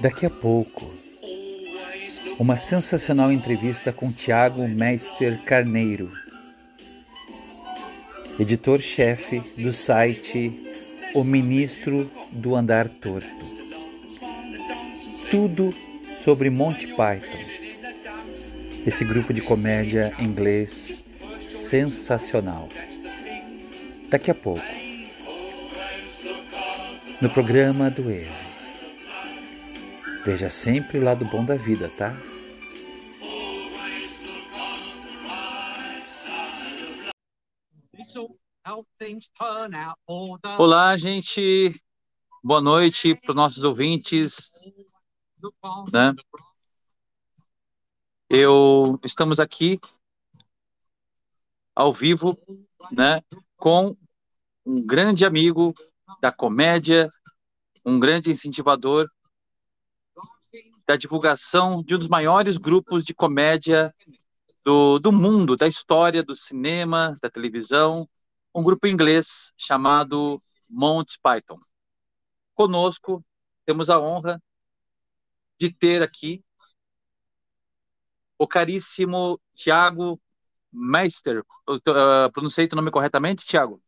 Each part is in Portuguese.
Daqui a pouco, uma sensacional entrevista com Tiago Meister Carneiro, editor-chefe do site O Ministro do Andar Torto. Tudo sobre Monty Python, esse grupo de comédia inglês sensacional. Daqui a pouco, no programa do Eve. Veja sempre o lado bom da vida, tá? Olá, gente. Boa noite para os nossos ouvintes. Né? Eu estamos aqui ao vivo, né, com um grande amigo da comédia, um grande incentivador da divulgação de um dos maiores grupos de comédia do, do mundo, da história do cinema, da televisão, um grupo inglês chamado Monty Python. Conosco temos a honra de ter aqui o caríssimo Tiago Meister. Uh, pronunciei o nome corretamente, Tiago?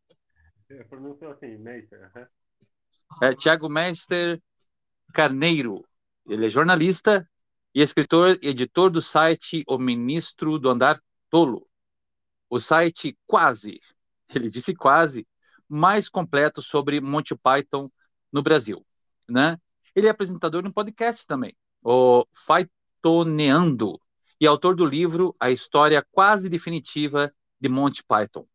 É, pronunciou assim, Meister. Uhum. É, Tiago Meister Carneiro. Ele é jornalista e escritor e editor do site O Ministro do Andar Tolo. O site quase, ele disse quase, mais completo sobre Monty Python no Brasil, né? Ele é apresentador de um podcast também, o Faitoneando, e autor do livro A História Quase Definitiva de Monty Python.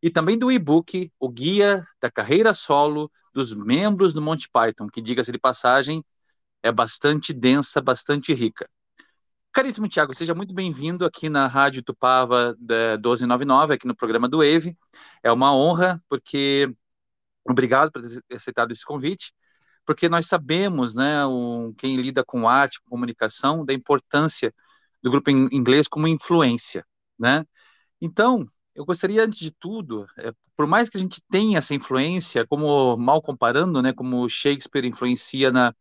E também do e-book O Guia da Carreira Solo dos Membros do Monty Python, que, diga-se de passagem, é bastante densa, bastante rica. Caríssimo Tiago, seja muito bem-vindo aqui na Rádio Tupava 1299, aqui no programa do EVE. É uma honra, porque obrigado por ter aceitado esse convite, porque nós sabemos, né, um, quem lida com arte, com comunicação, da importância do grupo em inglês como influência, né? Então, eu gostaria, antes de tudo, é, por mais que a gente tenha essa influência, como mal comparando, né, como Shakespeare influencia na,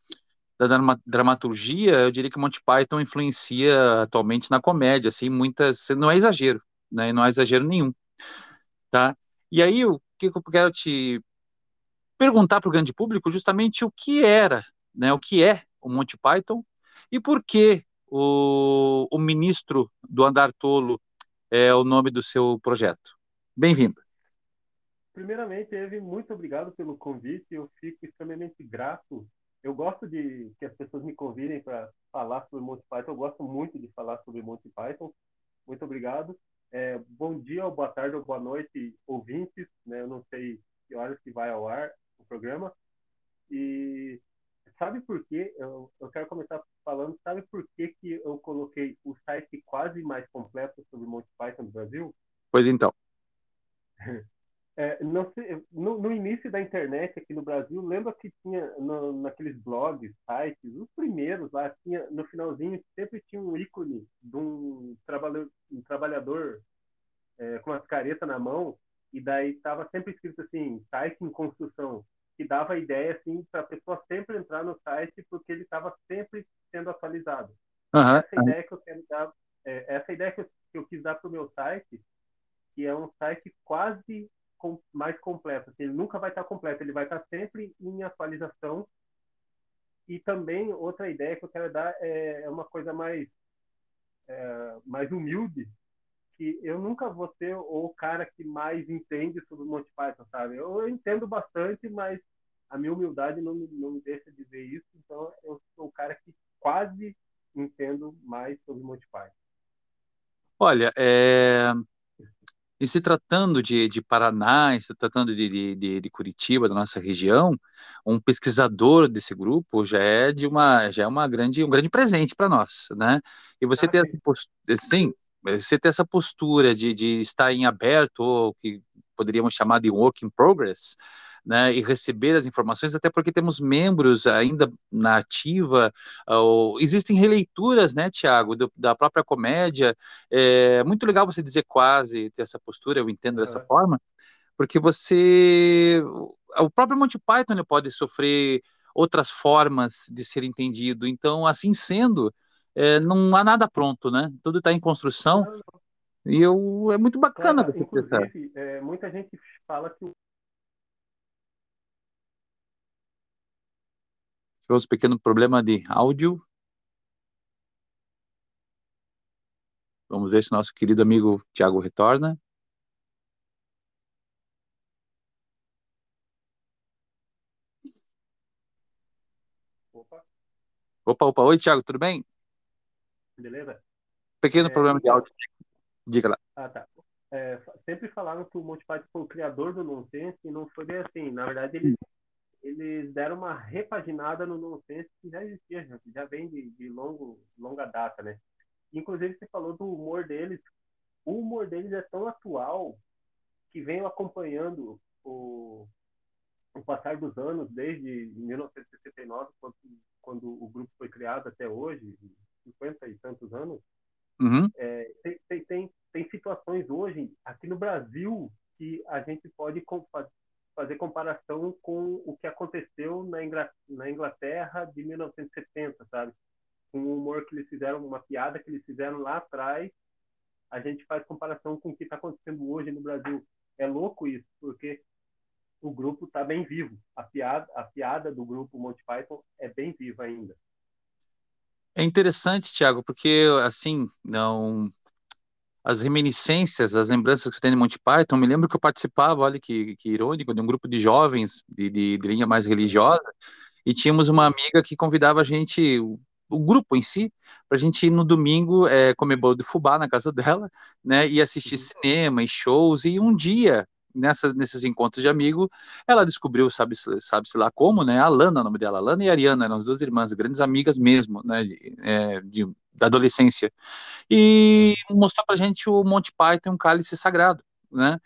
da dramaturgia, eu diria que Monty Python influencia atualmente na comédia, assim, muitas, não é exagero, né, não é exagero nenhum, tá? E aí, o que eu quero te perguntar para o grande público, justamente o que era, né, o que é o Monty Python e por que o, o ministro do Andar Tolo é o nome do seu projeto. Bem-vindo. Primeiramente, Eve, muito obrigado pelo convite, eu fico extremamente grato eu gosto de que as pessoas me convidem para falar sobre Monty Python. Eu gosto muito de falar sobre Monty Python. Muito obrigado. É, bom dia, boa tarde, ou boa noite, ouvintes. Né? Eu não sei que horas que vai ao ar o programa. E sabe por quê? Eu, eu quero começar falando, sabe por que, que eu coloquei o site quase mais completo sobre Monty Python no Brasil? Pois então. É, no, no, início da internet aqui no Brasil, lembra que tinha no, naqueles blogs, sites, os primeiros lá, tinha, no finalzinho sempre tinha um ícone de um trabalhador, um trabalhador é, com as caretas na mão, e daí estava sempre escrito assim, site em construção, que dava a ideia assim para a pessoa sempre entrar no site porque ele estava sempre sendo atualizado. Uhum, essa ideia que eu quero dar, é, essa ideia que eu, que eu quis dar para o meu site, que é um site quase com, mais completo. Assim, ele nunca vai estar completo, ele vai estar sempre em atualização. E também outra ideia que eu quero dar é, é uma coisa mais é, mais humilde, que eu nunca vou ser o cara que mais entende sobre o Monty Python, sabe? Eu, entendo bastante, mas a minha humildade não, não me deixa de ver isso. Então eu sou o cara que quase entendo mais sobre o Monty Python. Olha, é, e se tratando de, de Paraná, se tratando de, de, de, Curitiba, da nossa região, um pesquisador desse grupo já é de uma já é uma grande um grande presente para nós, né? E você ter sim, você ter essa postura de, de estar em aberto ou que poderíamos chamar de work in progress, né, e receber as informações, até porque temos membros ainda na ativa, ou, existem releituras, né, Tiago, da própria comédia, é muito legal você dizer quase, ter essa postura, eu entendo dessa forma, porque você, o próprio Monty Python pode sofrer outras formas de ser entendido. Então, assim sendo, é, não há nada pronto, né? Tudo está em construção. E eu, é muito bacana claro, inclusive, é, muita gente fala que o Tivemos um pequeno problema de áudio. Vamos ver se nosso querido amigo Tiago retorna. Opa. Opa, opa. Oi, Tiago, tudo bem? Beleza? Pequeno é, problema de áudio. Diga lá. Ah, tá. É, sempre falaram que o Monty Python foi o criador do nonsense e não foi bem assim. Na verdade, eles, eles deram uma repaginada no nonsense que já existia, já, já vem de, de longo, longa data, né? Inclusive, você falou do humor deles. O humor deles é tão atual que venho acompanhando o, o passar dos anos, desde 1969, quando, quando o grupo foi criado até hoje, 50 e tantos anos, uhum. é, tem, tem, tem, tem, situações hoje, aqui no Brasil, que a gente pode fazer comparação com o que aconteceu na, na Inglaterra de 1970, sabe? Com o humor que eles fizeram, uma piada que eles fizeram lá atrás, a gente faz comparação com o que está acontecendo hoje no Brasil. É louco isso, porque o grupo está bem vivo. A piada, a piada do grupo Monty Python é bem viva ainda. É interessante, Tiago, porque assim, não as reminiscências, as lembranças que tenho de Monty Python, me lembro que eu participava, olha que, que irônico, de um grupo de jovens de, de, de linha mais religiosa, e tínhamos uma amiga que convidava a gente, o, o grupo em si, para a gente ir no domingo é, comer bolo de fubá na casa dela, né, e assistir uhum. cinema e shows, e um dia nessas, nesses encontros de amigo, ela descobriu, sabe, sabe-se lá como, né, a Lana, o nome dela, Lana e Ariana, eram as duas irmãs, grandes amigas mesmo, né, de, é, de, da adolescência, e mostrou pra gente o Monty Python, um cálice sagrado, né,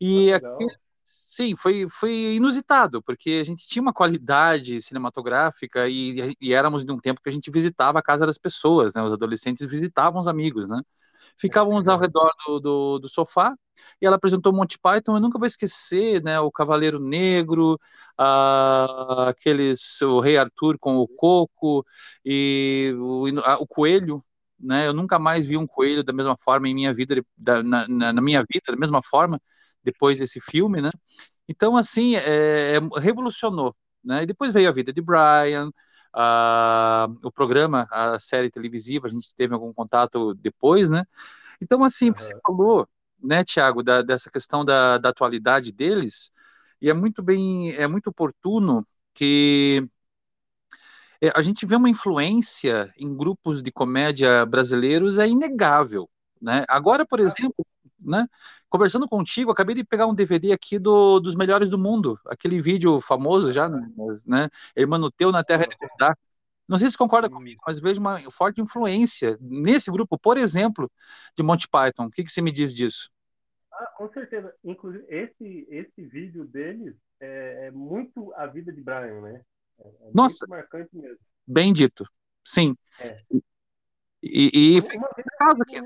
e aqui, sim, foi, foi inusitado, porque a gente tinha uma qualidade cinematográfica e, e éramos de um tempo que a gente visitava a casa das pessoas, né, os adolescentes visitavam os amigos, né, Ficávamos ao redor do, do, do, sofá e ela apresentou Monty Python. Eu nunca vou esquecer, né? O Cavaleiro Negro, a, aqueles, o Rei Arthur com o Coco e o, a, o Coelho. Né? Eu nunca mais vi um coelho da mesma forma em minha vida, da, na, na, na minha vida, da mesma forma depois desse filme, né? Então, assim, é, é, revolucionou, né? E depois veio a vida de Brian, o programa, a série televisiva, a gente teve algum contato depois, né? Então, assim, uhum. você falou, né, Tiago, dessa questão da, da atualidade deles, e é muito bem, é muito oportuno que é, a gente vê uma influência em grupos de comédia brasileiros é inegável, né? Agora, por exemplo, né, conversando contigo, acabei de pegar um DVD aqui do, dos melhores do mundo, aquele vídeo famoso já, né? Teu na Terra de. Não sei se concorda comigo, mas vejo uma forte influência nesse grupo, por exemplo, de Monty Python. O que, que você me diz disso? Ah, com certeza. Inclusive, esse, esse vídeo deles é, é muito a vida de Brian, né? É, é Nossa, marcante mesmo. Bem dito, sim. É. E, e uma vez, aqui.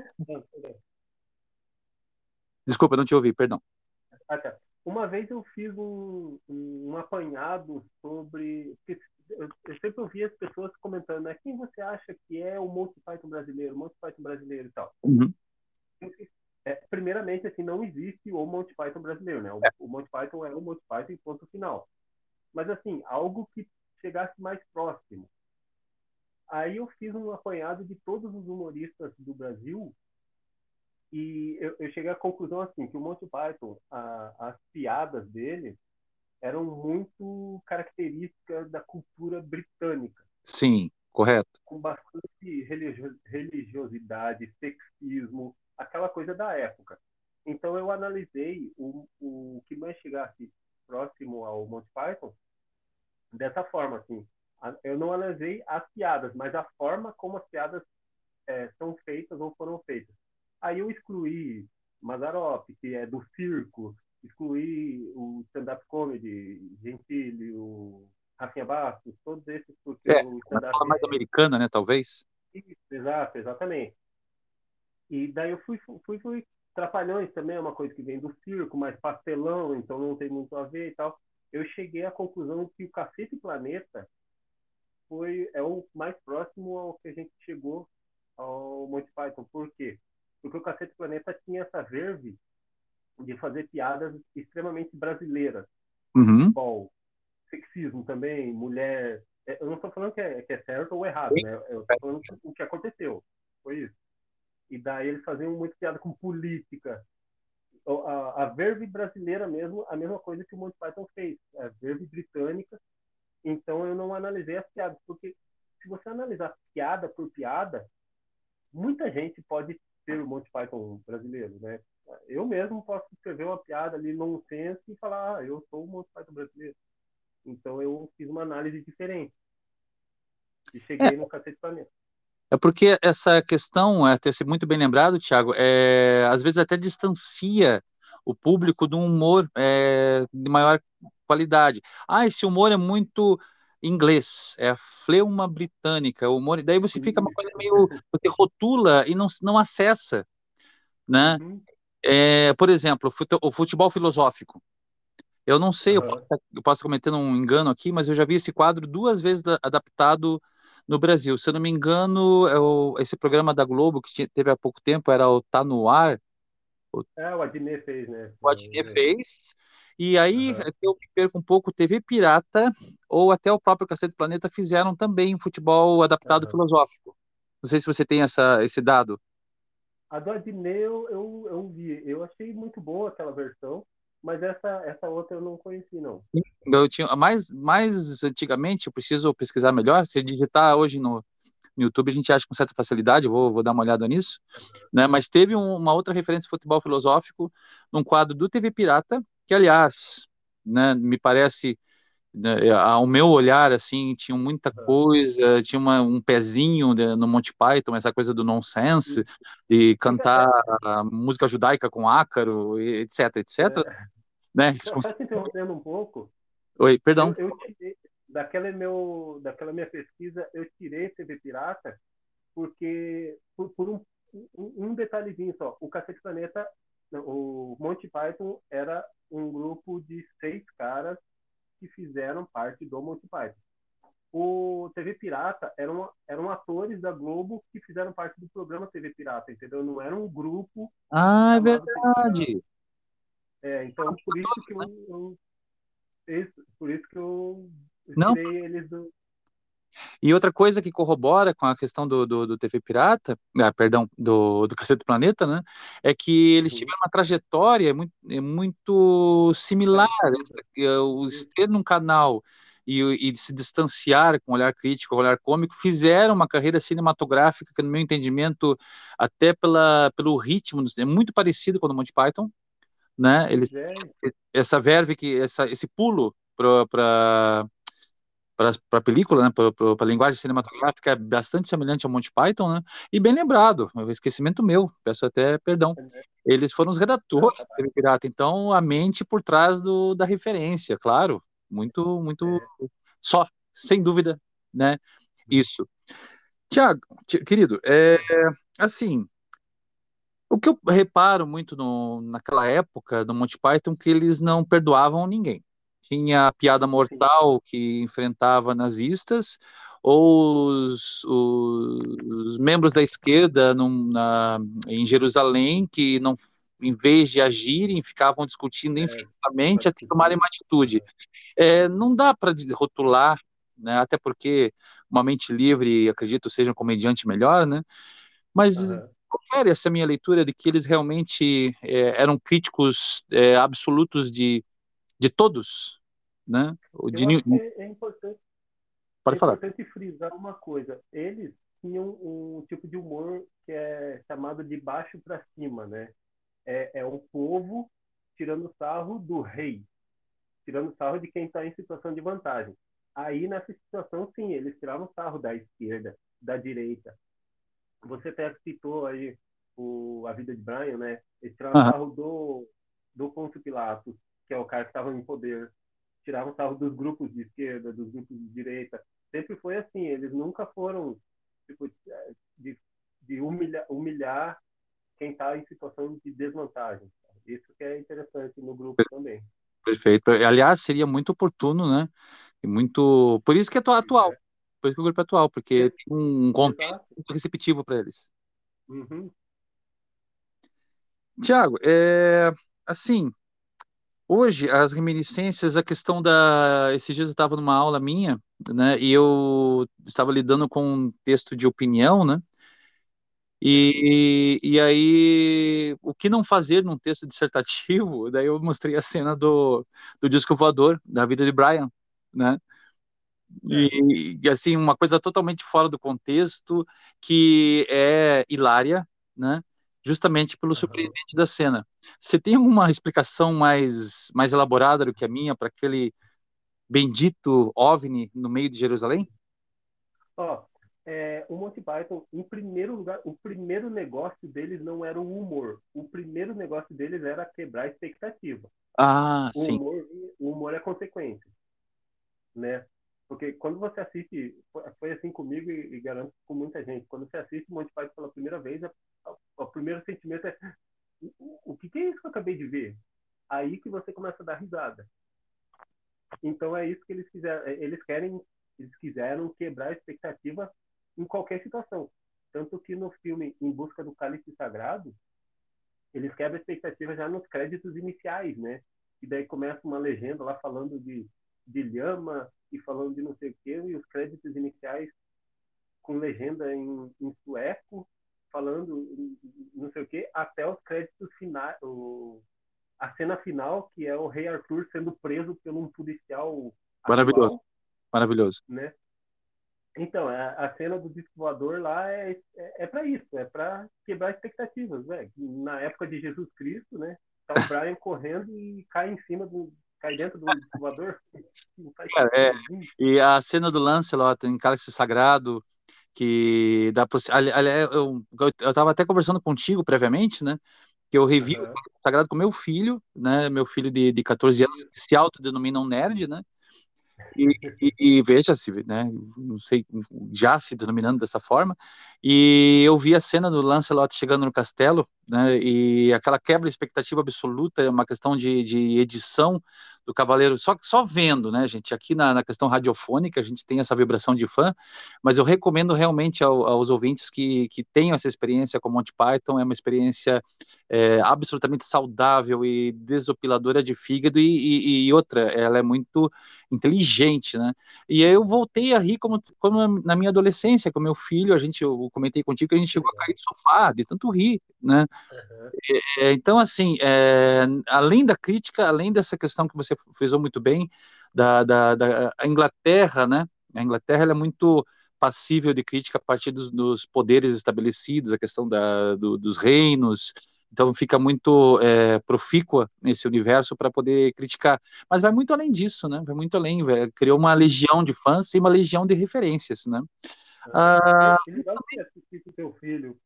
Desculpa, não te ouvi, perdão. Ah, tá. Uma vez eu fiz um, um apanhado sobre. Eu, sempre ouvi as pessoas comentando, né? Quem você acha que é o Monty Python brasileiro, o Monty Python brasileiro e tal? Uhum. É, primeiramente, assim, não existe o Monty Python brasileiro, né? O, é. o Monty Python é o Monty Python ponto final. Mas, assim, algo que chegasse mais próximo. Aí eu fiz um apanhado de todos os humoristas do Brasil e eu, eu, cheguei à conclusão assim que o Monty Python, a, as piadas dele eram muito características da cultura britânica. Sim, correto. Com bastante religiosidade, sexismo, aquela coisa da época. Então eu analisei o, o que mais chegasse próximo ao Monty Python dessa forma, assim. Eu não analisei as piadas, mas a forma como as piadas é, são feitas ou foram feitas. Aí eu excluí Mazarop, que é do circo, excluí o stand-up comedy, Gentili, o Rafinha Bastos, todos esses, porque é, o stand-up... mais é... americana, né, talvez? Isso, exato, exatamente. E daí eu fui, fui, fui Trapalhões também é uma coisa que vem do circo, mais pastelão, então não tem muito a ver e tal. Eu cheguei à conclusão que o Cacete Planeta foi é o mais próximo ao que a gente chegou ao Monty Python. Por quê? Porque o Cacete Planeta tinha essa verve de fazer piadas extremamente brasileiras. Uhum. Futebol, sexismo também, mulher. É, eu não estou falando que é, que é, certo ou errado, né? Eu estou falando o que aconteceu. Foi isso. E daí eles faziam muito piada com política. A, a verve brasileira mesmo, a mesma coisa que o Monty Python fez. A verve britânica. Então eu não analisei as piadas, porque se você analisar piada por piada, muita gente pode ser o Monty Python brasileiro, né? Eu mesmo posso escrever uma piada ali nonsense e falar, ah, eu sou o Monty Python brasileiro. Então eu fiz uma análise diferente. E cheguei no Cacete Planeta. É porque essa questão, é ter sido muito bem lembrado, Thiago, é, às vezes até distancia o público de um humor é, de maior qualidade. Ah, esse humor é muito inglês, é a fleuma britânica, o humor, daí você fica uma coisa meio, você rotula e não, não acessa, né? Uhum. É, por exemplo, o futebol filosófico. Eu não sei, uhum. eu, posso, eu posso cometer um engano aqui, mas eu já vi esse quadro duas vezes adaptado no Brasil. Se eu não me engano, é o, esse programa da Globo que tinha, teve há pouco tempo era o Tá No Ar. O, é, o Adnet fez, né? O Adnet fez. E aí uhum. eu me perco um pouco, TV Pirata ou até o próprio Cacete Planeta fizeram também futebol adaptado uhum. filosófico. Não sei se você tem essa, esse dado. A do Adnet eu, eu, eu vi, eu achei muito boa aquela versão, mas essa, essa outra eu não conheci, não. Eu tinha, mais, mais antigamente, eu preciso pesquisar melhor, se digitar hoje no, no YouTube a gente acha com certa facilidade, vou, vou dar uma olhada nisso, né? Mas teve um, uma outra referência de futebol filosófico num quadro do TV Pirata, que aliás, né, me parece né, ao meu olhar assim tinha muita coisa tinha uma, um pezinho no Monty Python essa coisa do nonsense de cantar música judaica com ácaro etc etc é. né? Só te interrompendo um pouco? Oi perdão. Eu, eu tirei, daquela meu daquela minha pesquisa eu tirei TV Pirata porque por, por um, um, um detalhezinho só o Cacete Planeta o Monty Python era um grupo de seis caras que fizeram parte do Monty Python. O TV Pirata eram, eram atores da Globo que fizeram parte do programa TV Pirata, entendeu? Não era um grupo. Ah, é verdade. É, então por isso que eu, eu por isso que eu tirei eles do, e outra coisa que corrobora com a questão do, do, do TV Pirata, ah, perdão, do, do Cacete Planeta, né, é que eles tiveram uma trajetória muito, é muito similar. É, o ter num canal e, e se distanciar com olhar crítico, olhar cômico, fizeram uma carreira cinematográfica que, no meu entendimento, até pela, pelo ritmo, é muito parecido com o Monty Python, né? Eles, essa verve que essa, esse pulo para para a película, né, para a linguagem cinematográfica, é bastante semelhante ao Monty Python, né, e bem lembrado, é esquecimento meu, peço até perdão. Eles foram os redatores do TV Pirata, então a mente por trás do, da referência, claro, muito, muito, é. só, sem dúvida, né, isso. Tiago, querido, é, assim, o que eu reparo muito no, naquela época do Monty Python, que eles não perdoavam ninguém tinha a piada mortal que enfrentava nazistas, ou os, os membros da esquerda num, na, em Jerusalém que não em vez de agirem, ficavam discutindo é, infinitamente até tomarem uma atitude. É, não dá para rotular, né, até porque uma mente livre, acredito, seja um comediante melhor, né? Mas uhum. confere essa minha leitura de que eles realmente é, eram críticos é, absolutos de de todos, né? De é, é, importante, Pode é falar. importante frisar uma coisa. Eles tinham um tipo de humor que é chamado de baixo para cima, né? É, é um povo tirando sarro do rei, tirando sarro de quem está em situação de vantagem. Aí, nessa situação, sim, eles tiravam sarro da esquerda, da direita. Você até citou aí o, a vida de Brian, né? Eles tiravam uhum. sarro do, do Pôncio Pilatos, que é o cara que estava em poder, tiravam sarro dos grupos de esquerda, dos grupos de direita. Sempre foi assim, eles nunca foram tipo, de, de humilhar, humilhar quem está em situação de desvantagem. Isso que é interessante no grupo também. Perfeito. Aliás, seria muito oportuno, né? E muito. Por isso que é atual. Por isso que o grupo é atual, porque tem um contexto receptivo para eles. Uhum. Tiago, é, assim, hoje as reminiscências, a questão da. Esses dias eu estava numa aula minha, né, e eu estava lidando com um texto de opinião, né, e, e aí, o que não fazer num texto dissertativo? Daí eu mostrei a cena do, do disco voador, da vida de Brian, né? E, e, assim, uma coisa totalmente fora do contexto, que é hilária, né? Justamente pelo surpreendente da cena. Você tem alguma explicação mais, mais elaborada do que a minha para aquele bendito OVNI no meio de Jerusalém? Ó, oh, é, o Monty Python, em primeiro lugar, o primeiro negócio deles não era o humor. O primeiro negócio deles era quebrar a expectativa. Ah, o sim. Humor, o humor é consequência, né? Porque quando você assiste, foi assim comigo e, e garanto com muita gente, quando você assiste Monty Python pela primeira vez, o primeiro sentimento é o, o que, que é isso que eu acabei de ver? Aí que você começa a dar risada. Então é isso que eles fizeram. É, eles querem, eles quiseram quebrar a expectativa em qualquer situação. Tanto que no filme Em Busca do Cálice Sagrado, eles quebram a expectativa já nos créditos iniciais, né? E daí começa uma legenda lá falando de, de lhama e falando de não sei o quê, e os créditos iniciais com legenda em, em sueco, falando não sei o quê, até os créditos finais, a cena final, que é o rei Arthur sendo preso por um policial maravilhoso, atual, maravilhoso, né? Então, a, a, cena do disco voador lá é, é, é para isso, é para quebrar expectativas, né? Na época de Jesus Cristo, né? Tá o Brian correndo e cai em cima do, cai dentro do voador. É, e a cena do Lancelot em Cálice Sagrado, que dá ali, eu, eu tava até conversando contigo previamente, né? Que eu revi uhum. o Sagrado com meu filho, né? Meu filho de, de 14 anos, que se autodenomina um nerd, né? E, e, e veja-se, né, não sei, já se denominando dessa forma, e eu vi a cena do Lancelot chegando no castelo, né, e aquela quebra de expectativa absoluta, é uma questão de, de edição do Cavaleiro, só, só vendo, né, gente, aqui na, na, questão radiofônica a gente tem essa vibração de fã, mas eu recomendo realmente ao, aos ouvintes que, que tenham essa experiência com Monty Python, é uma experiência é, absolutamente saudável e desopiladora de fígado, e, e, e, outra, ela é muito inteligente, né, e aí eu voltei a rir como, como na minha adolescência, com meu filho, a gente, eu comentei contigo que a gente chegou a cair do sofá, de tanto rir, né, uhum. é, então assim, é, além da crítica, além dessa questão que você frisou muito bem, da, da, da Inglaterra, né? A Inglaterra é muito passível de crítica a partir dos, dos poderes estabelecidos, a questão da, do, dos reinos, então fica muito é, profícua nesse universo para poder criticar. Mas vai muito além disso, né? Vai muito além, véio. criou uma legião de fãs e uma legião de referências, né? Ah, que legal que teu filho.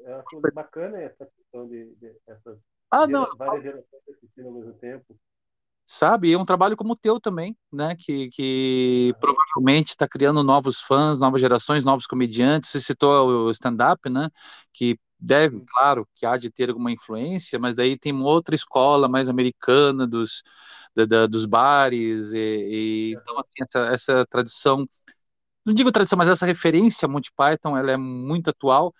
Eu acho bacana essa questão de, de essas ah, não, várias gerações assistindo ao mesmo tempo sabe? É um trabalho como o teu também, né? Que, que provavelmente está criando novos fãs, novas gerações, novos comediantes. Você citou o stand-up, né? Que deve, claro, que há de ter alguma influência, mas daí tem uma outra escola mais americana dos, da, da, dos bares, e, e então assim, essa, essa tradição, não digo tradição, mas essa referência a Monty Python, ela é muito atual.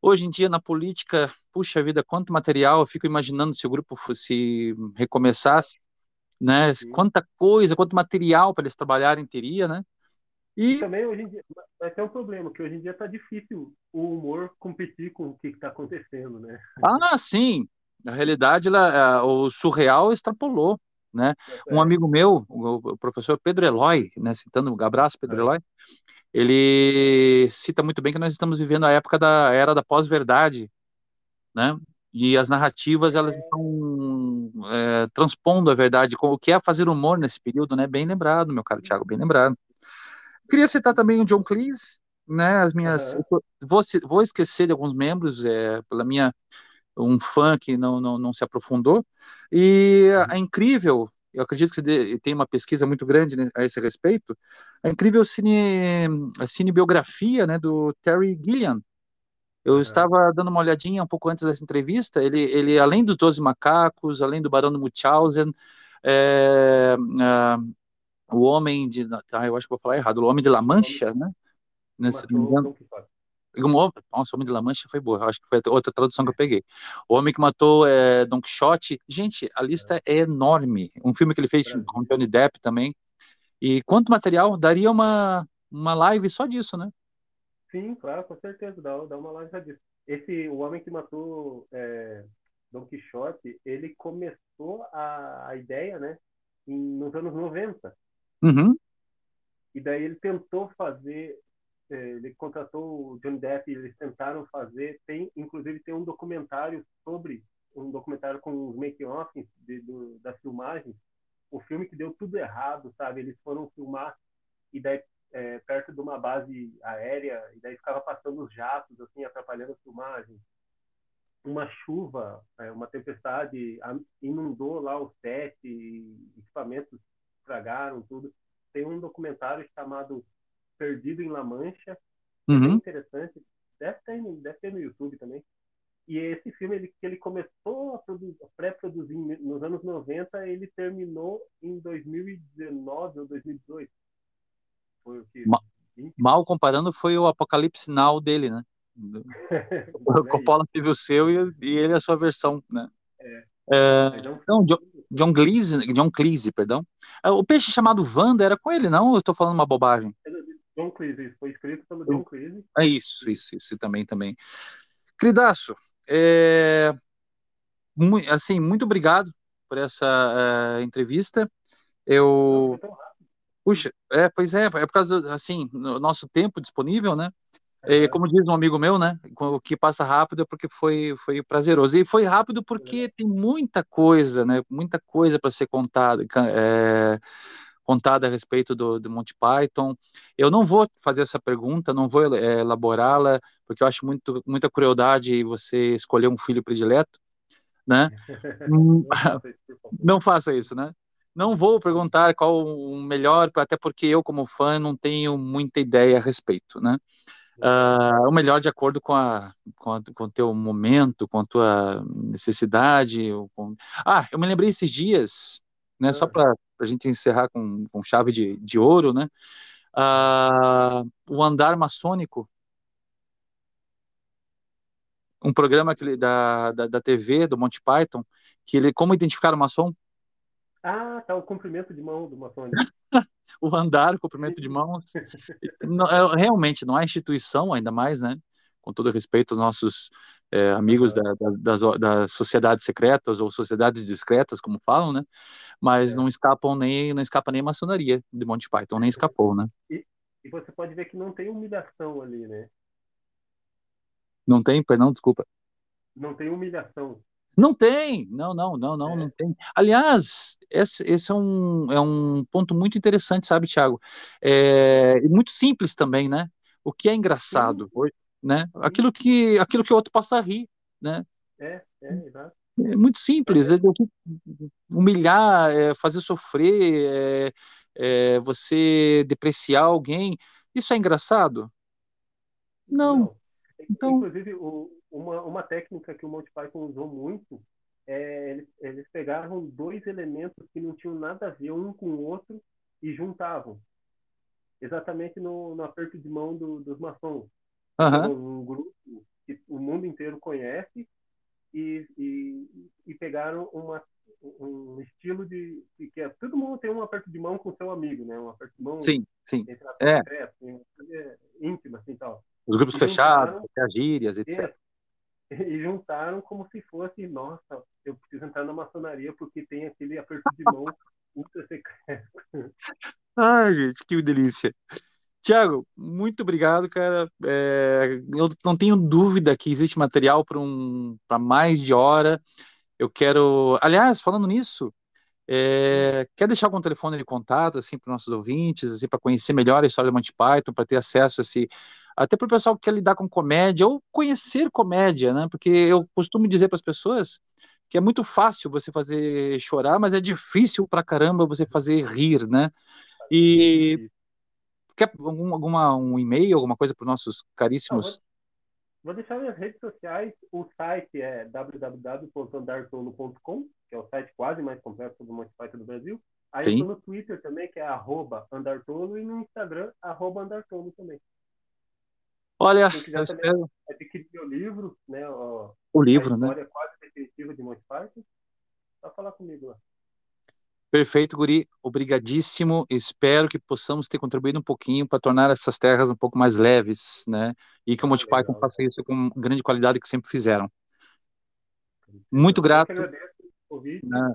Hoje em dia, na política, puxa vida, quanto material, eu fico imaginando se o grupo se recomeçasse, né? Sim. Quanta coisa, quanto material para eles trabalharem teria, né? E... e também hoje em dia ter um problema, que hoje em dia está difícil o humor competir com o que está acontecendo, né? Ah, sim. Na realidade, ela, o surreal extrapolou, né? É. Um amigo meu, o professor Pedro Eloy, né, citando um abraço, Pedro é. Eloy, ele cita muito bem que nós estamos vivendo a época da era da pós-verdade, né? E as narrativas elas é. estão é, transpondo a verdade, o que é fazer humor nesse período, né? Bem lembrado, meu caro Thiago, bem lembrado. Queria citar também o John Cleese, né? As minhas, uhum. vou, vou esquecer de alguns membros, é, pela minha um fã que não, não, não se aprofundou. E uhum. é incrível, eu acredito que você tem uma pesquisa muito grande né, a esse respeito, a incrível cine, a cinebiografia né, do Terry Gilliam, eu é. estava dando uma olhadinha um pouco antes dessa entrevista. Ele, ele além dos Doze Macacos, além do Barão de Munchausen, é, é, o Homem de. Ah, eu acho que vou falar errado. O Homem de La Mancha, né? Nesse, Matou nossa, o Homem de La Mancha foi boa. Acho que foi outra tradução que eu peguei. O Homem que Matou é, Don Quixote. Gente, a lista é enorme. Um filme que ele fez é. com Johnny Depp também. E quanto material? Daria uma, uma live só disso, né? Sim, claro, com certeza. Dá, dá uma live só disso. Esse, o Homem que Matou é, Don Quixote, ele começou a, a ideia, né? Em, nos anos 90. Uhum. E daí ele tentou fazer é, ele contratou o Johnny Depp e eles tentaram fazer tem inclusive tem um documentário sobre um documentário com os make-offs das filmagens o filme que deu tudo errado sabe? Eles foram filmar e daí é, perto de uma base aérea e daí ficava passando os jatos assim atrapalhando as filmagens uma chuva é, uma tempestade inundou lá o set equipamentos estragaram tudo. Tem um documentário chamado Perdido em La Mancha. Uhum. Bem interessante. Deve ter, deve ter no YouTube também. E esse filme ele, que ele começou a, a pré-produzir nos anos 90, ele terminou em 2019 ou 2018. Foi o que? Ma mal comparando, foi o Apocalipse Now dele, né? o Coppola teve o seu e, e, ele a sua versão, né? É. É, não, John, John Cleese, John Cleese, perdão. É, o peixe chamado Wanda era com ele, não? Eu estou falando uma bobagem. John Cleese, foi escrito pelo John Cleese. É isso, isso, isso também, também. Queridaço, é, assim, muito obrigado por essa uh, entrevista. Eu, puxa, é, pois é, é por causa, assim, do nosso tempo disponível, né? É. como diz um amigo meu, né? O que passa rápido é porque foi, foi prazeroso. E foi rápido porque é. tem muita coisa, né? Muita coisa para ser contada. É, contada a respeito do, do Monty Python. Eu não vou fazer essa pergunta, não vou é, elaborá-la, porque eu acho muito, muita crueldade você escolher um filho predileto, né? não faça isso, né? Não vou perguntar qual o melhor, até porque eu, como fã, não tenho muita ideia a respeito, né? Uh, o melhor de acordo com, a, com, a, com o teu momento, com a tua necessidade. Com... Ah, eu me lembrei esses dias, né, só para a gente encerrar com, com chave de, de ouro, né? Uh, o Andar Maçônico, um programa que da, da, da, TV, do Monty Python, que ele, como identificar o maçom? Ah, tá, o comprimento de mão do maçom. o andar, o comprimento de mãos. não, é, realmente, não há instituição, ainda mais, né? Com todo respeito aos nossos é, amigos da, da, das, das sociedades secretas ou sociedades discretas, como falam, né? Mas é. não escapam nem não escapa nem a maçonaria de Monty Python, nem escapou, né? E, e você pode ver que não tem humilhação ali, né? Não tem, perdão, desculpa. Não tem humilhação. Não tem, não, não, não, não, é. não tem. Aliás, esse, esse, é, um, é um ponto muito interessante, sabe, Tiago? É, muito simples também, né? O que é engraçado, Sim. Né? Aquilo que, aquilo que o outro passa a rir, né? É, é, exato. É muito simples, é. é humilhar, é, fazer sofrer, é, é, você depreciar alguém, isso é engraçado? Não. Não. Então, Inclusive, o, uma, uma técnica que o Monty Python usou muito é eles, eles pegavam dois elementos que não tinham nada a ver um com o outro e juntavam. Exatamente no, no aperto de mão do, dos maçons. Uhum. Um grupo que o mundo inteiro conhece e, e, e pegaram uma, um estilo de, de, que é todo mundo tem um aperto de mão com seu amigo, né? Um aperto de mão sim, sim, é. Assim, é íntima assim tal. Os grupos e fechados, as gírias, etc. E juntaram como se fosse, nossa, eu preciso entrar na maçonaria porque tem aquele aperto de mão ultra secreto. Ai, gente, que delícia. Tiago, muito obrigado, cara. É, eu não tenho dúvida que existe material para um, mais de hora. Eu quero. Aliás, falando nisso, é, quer deixar algum telefone de contato assim para nossos ouvintes, assim, para conhecer melhor a história do Monty Python, para ter acesso a esse, até para o pessoal que quer lidar com comédia ou conhecer comédia, né? Porque eu costumo dizer para as pessoas que é muito fácil você fazer chorar, mas é difícil para caramba você fazer rir, né? E quer algum, alguma um e-mail, alguma coisa para os nossos caríssimos? Vou deixar minhas redes sociais. O site é www.andartolo.com, que é o site quase mais completo do Monty do Brasil. Aí Sim. eu tô no Twitter também, que é arroba andartolo, e no Instagram, arroba andartolo também. Olha, Quem eu quiser também espero adquirir meu livro, né? ó, o a livro, né? história quase definitiva de Monty Python, só falar comigo lá. Perfeito, Guri. Obrigadíssimo. Espero que possamos ter contribuído um pouquinho para tornar essas terras um pouco mais leves, né? E que o Monty Python legal. faça isso com grande qualidade que sempre fizeram. Muito Eu grato. agradeço o convite. né?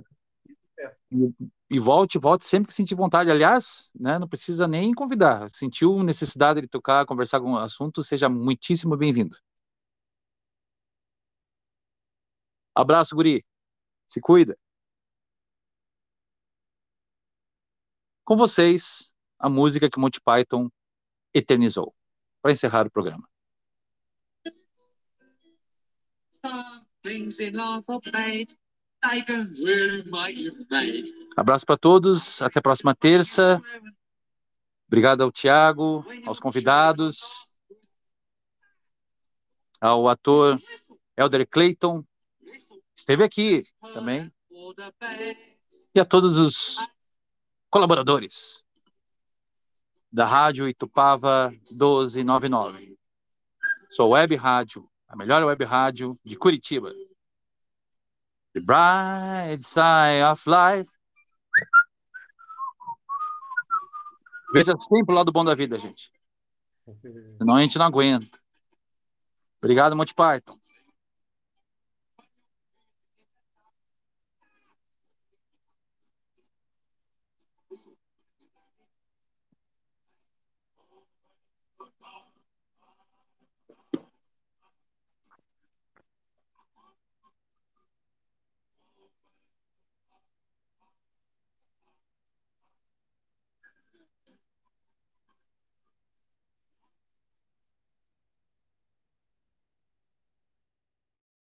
E volte, volte sempre que sentir vontade. Aliás, né, não precisa nem convidar. Sentiu necessidade de tocar, conversar com o assunto, seja muitíssimo bem-vindo. Abraço, Guri. Se cuida. Com vocês, a música que Monty Python eternizou. Para encerrar o programa. Abraço para todos. Até a próxima terça. Obrigado ao Tiago, aos convidados, ao ator Elder Clayton, esteve aqui também, e a todos os colaboradores da Rádio Itupava 1299. Sou Web Rádio, a melhor web rádio de Curitiba. The bright side of life. Veja sempre o lado bom da vida, gente. Senão a gente não aguenta. Obrigado, Monty Python.